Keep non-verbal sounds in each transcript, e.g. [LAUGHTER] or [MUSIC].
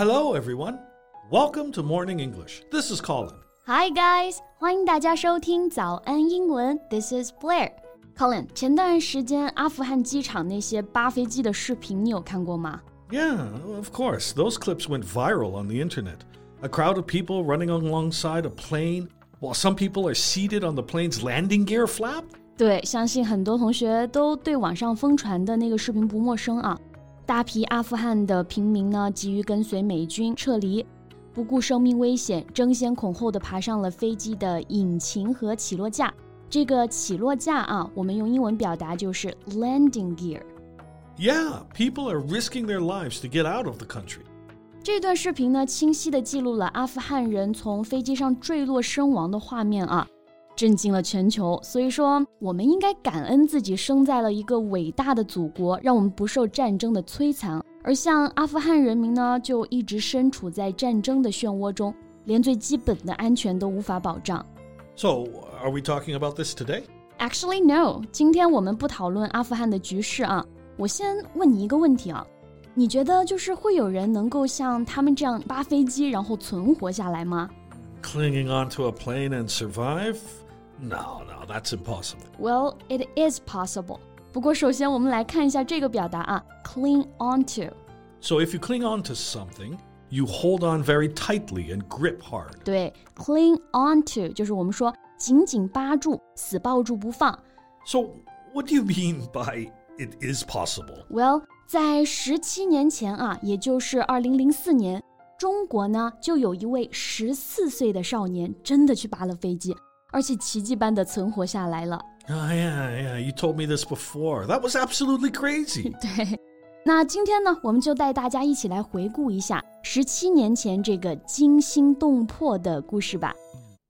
Hello, everyone. Welcome to Morning English. This is Colin. Hi guys，欢迎大家收听早安英文。This is Blair. Colin，前段时间阿富汗机场那些扒飞机的视频，你有看过吗？ Yeah, of course. Those clips went viral on the internet. A crowd of people running alongside a plane, while some people are seated on the plane's landing gear flap. 对，相信很多同学都对网上疯传的那个视频不陌生啊。 大批阿富汗的平民呢，急于跟随美军撤离，不顾生命危险，争先恐后的爬上了飞机的引擎和起落架。这个起落架啊，我们用英文表达就是 landing gear。Yeah, people are risking their lives to get out of the country. 这段视频呢，清晰地记录了阿富汗人从飞机上坠落身亡的画面啊，震惊了全球。所以说，我们应该感恩自己生在了一个伟大的祖国，让我们不受战争的摧残。而像阿富汗人民呢，就一直身处在战争的漩涡中，连最基本的安全都无法保障。 So, are we talking about this today? Actually, no。今天我们不讨论阿富汗的局势啊。我先问你一个问题啊，你觉得就是会有人能够像他们这样扒飞机然后存活下来吗 Clinging onto a plane and survive? No, no, that's impossible. ？Well, it is possible。不过首先我们来看一下这个表达啊，cling onto。 So, if you cling onto something, you hold on very tightly and grip hard. 对，cling onto 就是我们说紧紧扒住、死抱住不放。 So, what do you mean by it is possible? Well，在十七年前啊，也就是二零零四年，中国呢就有一位十四岁的少年真的去扒了飞机， 而且奇迹般的存活下来了。Oh, yeah, yeah, you told me this before. That was absolutely crazy. 对，那今天呢，我们就带大家一起来回顾一下十七年前这个惊心动魄的故事吧。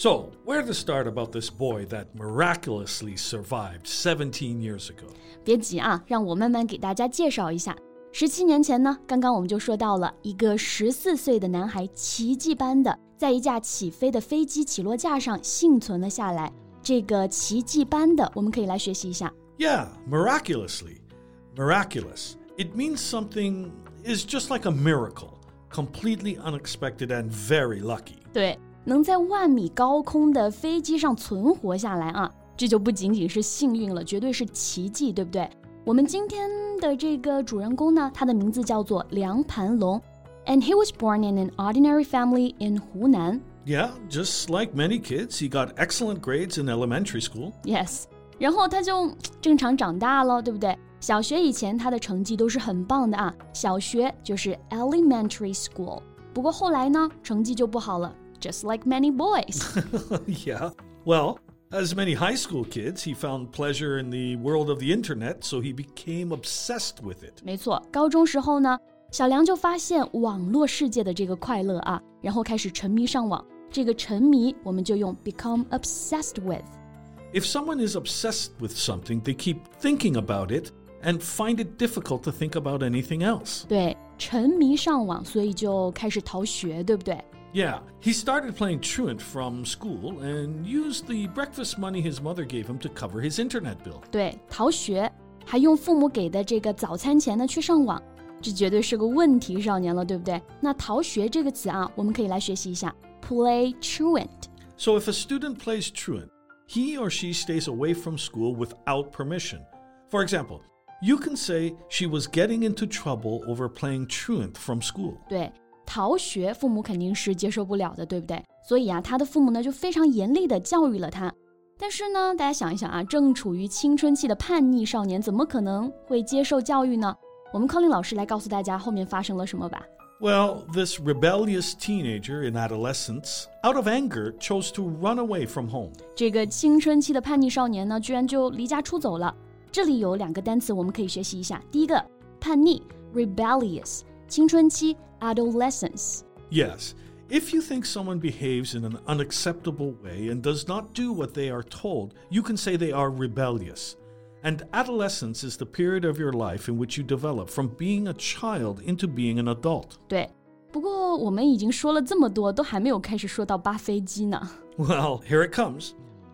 So, where to start about this boy that miraculously survived 17 years ago? 别急啊，让我慢慢给大家介绍一下。十七年前呢，刚刚我们就说到了一个十四岁的男孩奇迹般的在一架起飞的飞机起落架上幸存了下来。这个奇迹般的，我们可以来学习一下。 Yeah, miraculously. Miraculous. It means something is just like a miracle, completely unexpected and very lucky. 对， 能在万米高空的飞机上存活下来啊，这就不仅仅是幸运了，绝对是奇迹，对不对？我们今天的这个主人公呢，他的名字叫做梁攀龙，and he was born in an ordinary family in Hunan. Yeah, just like many kids, he got excellent grades in elementary school. Yes. 然后他就正常长大了，对不对？小学以前他的成绩都是很棒的啊，小学就是 elementary school。不过后来呢，成绩就不好了，，just like many boys。 yeah. [LAUGHS] Well, as many high school kids, he found pleasure in the world of the internet, so he became obsessed with it. 没错，高中时候呢，小梁就发现网络世界的这个快乐啊，然后开始沉迷上网。这个沉迷我们就用 become obsessed with。 If someone is obsessed with something, they keep thinking about it and find it difficult to think about anything else. 对，沉迷上网，所以就开始逃学，对不对？ Yeah, he started playing truant from school and used the breakfast money his mother gave him to cover his internet bill. 对，逃学，还用父母给的这个早餐钱呢去上网，这绝对是个问题少年了，对不对？那逃学这个词啊，我们可以来学习一下，play truant。 So if a student plays truant, he or she stays away from school without permission. For example, you can say she was getting into trouble over playing truant from school. 对， 逃学，父母肯定是接受不了的，对不对？所以啊，他的父母呢就非常严厉的教育了他。但是呢，大家想一想啊，正处于青春期的叛逆少年，怎么可能会接受教育呢？我们 Colin 老师来告诉大家后面发生了什么吧。Well, this rebellious teenager in adolescence, out of anger, chose to run away from home. 这个青春期的叛逆少年呢，居然就离家出走了。这里有两个单词我们可以学习一下。第一个，叛逆 （rebellious），青春期 （adolescence）。 Yes, If you think someone behaves in an unacceptable way and does not do what they are told, you can say they are rebellious. And adolescence is the period of your life in which you develop from being a child into being an adult. [LAUGHS] 对，不过我们已经说了这么多，都还没有开始说到扒飞机呢。Well, here it comes.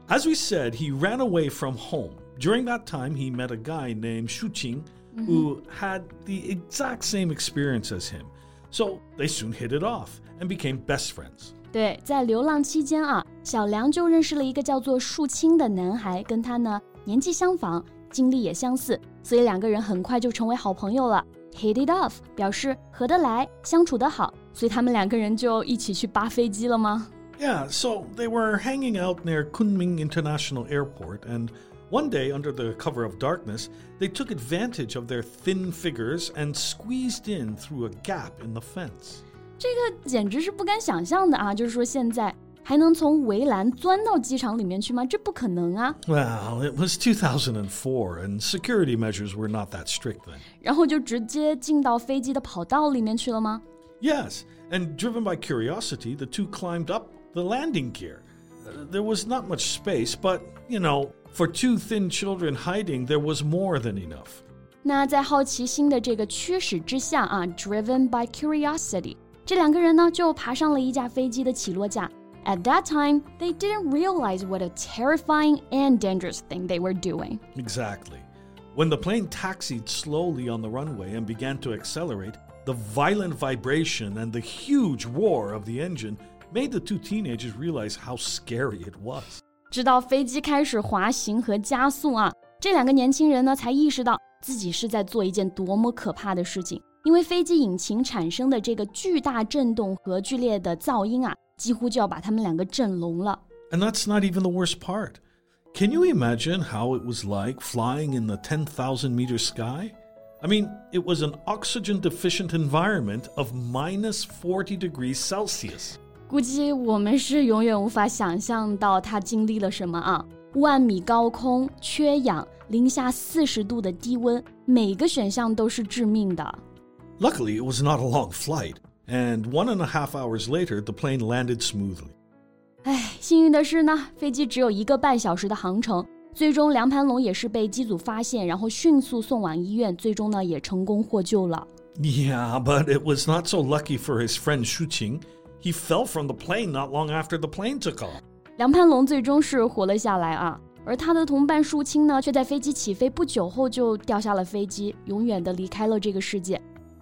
As we said, he ran away from home. During that time, he met a guy named Shu Qing who had the exact same experience as him. So they soon hit it off and became best friends. 对，在流浪期间啊，小梁就认识了一个叫做树青的男孩，跟他呢年纪相仿，经历也相似，所以两个人很快就成为好朋友了。Hit it off 表示合得来，相处得好，所以他们两个人就一起去扒飞机了吗？Yeah, so they were hanging out near Kunming International Airport, and one day, under the cover of darkness, they took advantage of their thin figures and squeezed in through a gap in the fence. 这个简直是不敢想象的啊！就是说现在还能从围栏钻到机场里面去吗？这不可能啊！ Well, it was 2004, and security measures were not that strict then. 然后就直接进到飞机的跑道里面去了吗？ Yes, and driven by curiosity, the two climbed up the landing gear. Uh, There was not much space, but, you know, for two thin children hiding, there was more than enough. 那在好奇心的这个驱使之下啊，driven by curiosity，这两个人呢就爬上了一架飞机的起落架。At that time, they didn't realize what a terrifying and dangerous thing they were doing. Exactly. When the plane taxied slowly on the runway and began to accelerate, the violent vibration and the huge roar of the engine made the two teenagers realize how scary it was. 直到飞机开始滑行和加速啊，这两个年轻人呢才意识到自己是在做一件多么可怕的事情。因为飞机引擎产生的这个巨大震动和剧烈的噪音啊，几乎就要把他们两个震聋了。 And that's not even the worst part. Can you imagine how it was like flying in the 10,000 meter sky? I mean, it was an oxygen deficient environment of minus 40 degrees Celsius. 估计我们是永远无法想象到他经历了什么啊！万米高空，缺氧，零下四十度的低温，每个选项都是致命的。Luckily, it was not a long flight, and one and a half hours later, the plane landed smoothly. 唉，幸运的是呢，飞机只有一个半小时的航程。最终，梁盘龙也是被机组发现，然后迅速送往医院，最终呢也成功获救了。Yeah, but it was not so lucky for his friend Shu Qing. He fell from the plane not long after the plane took off. 梁攀龙最终是活了下来啊，而他的同伴树青呢，却在飞机起飞不久后就掉下了飞机，永远的离开了这个世界。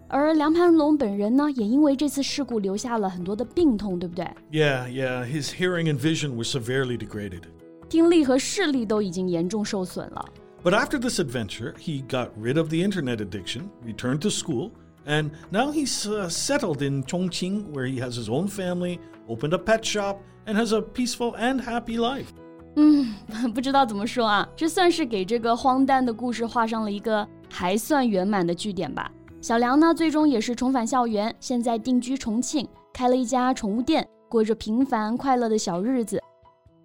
而梁攀龙本人呢，也因为这次事故留下了很多的病痛，对不对？Yeah, yeah, his hearing and vision were severely degraded. 听力和视力都已经严重受损了。But after this adventure, he got rid of the internet addiction, returned to school, and now he's settled in Chongqing, where he has his own family, opened a pet shop, and has a peaceful and happy life. 嗯，[LAUGHS] 不知道怎么说啊，这算是给这个荒诞的故事画上了一个还算圆满的句点吧。小梁呢，最终也是重返校园，现在定居重庆，开了一家宠物店，过着平凡快乐的小日子。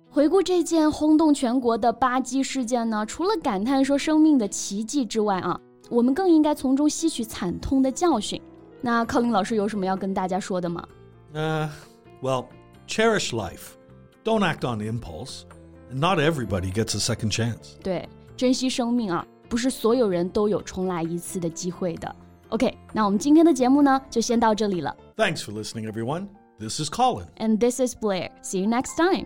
回顾这件轰动全国的巴基事件呢，除了感叹说生命的奇迹之外啊，我们更应该从中吸取惨痛的教训。那靠林老师有什么要跟大家说的吗？ Uh, well, cherish life. Don't act on impulse. Not everybody gets a second chance. 对，珍惜生命啊，不是所有人都有重来一次的机会的。OK，那我们今天的节目呢，就先到这里了。 Thanks for listening, everyone. This is Colin. And this is Blair. See you next time.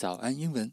早安英文。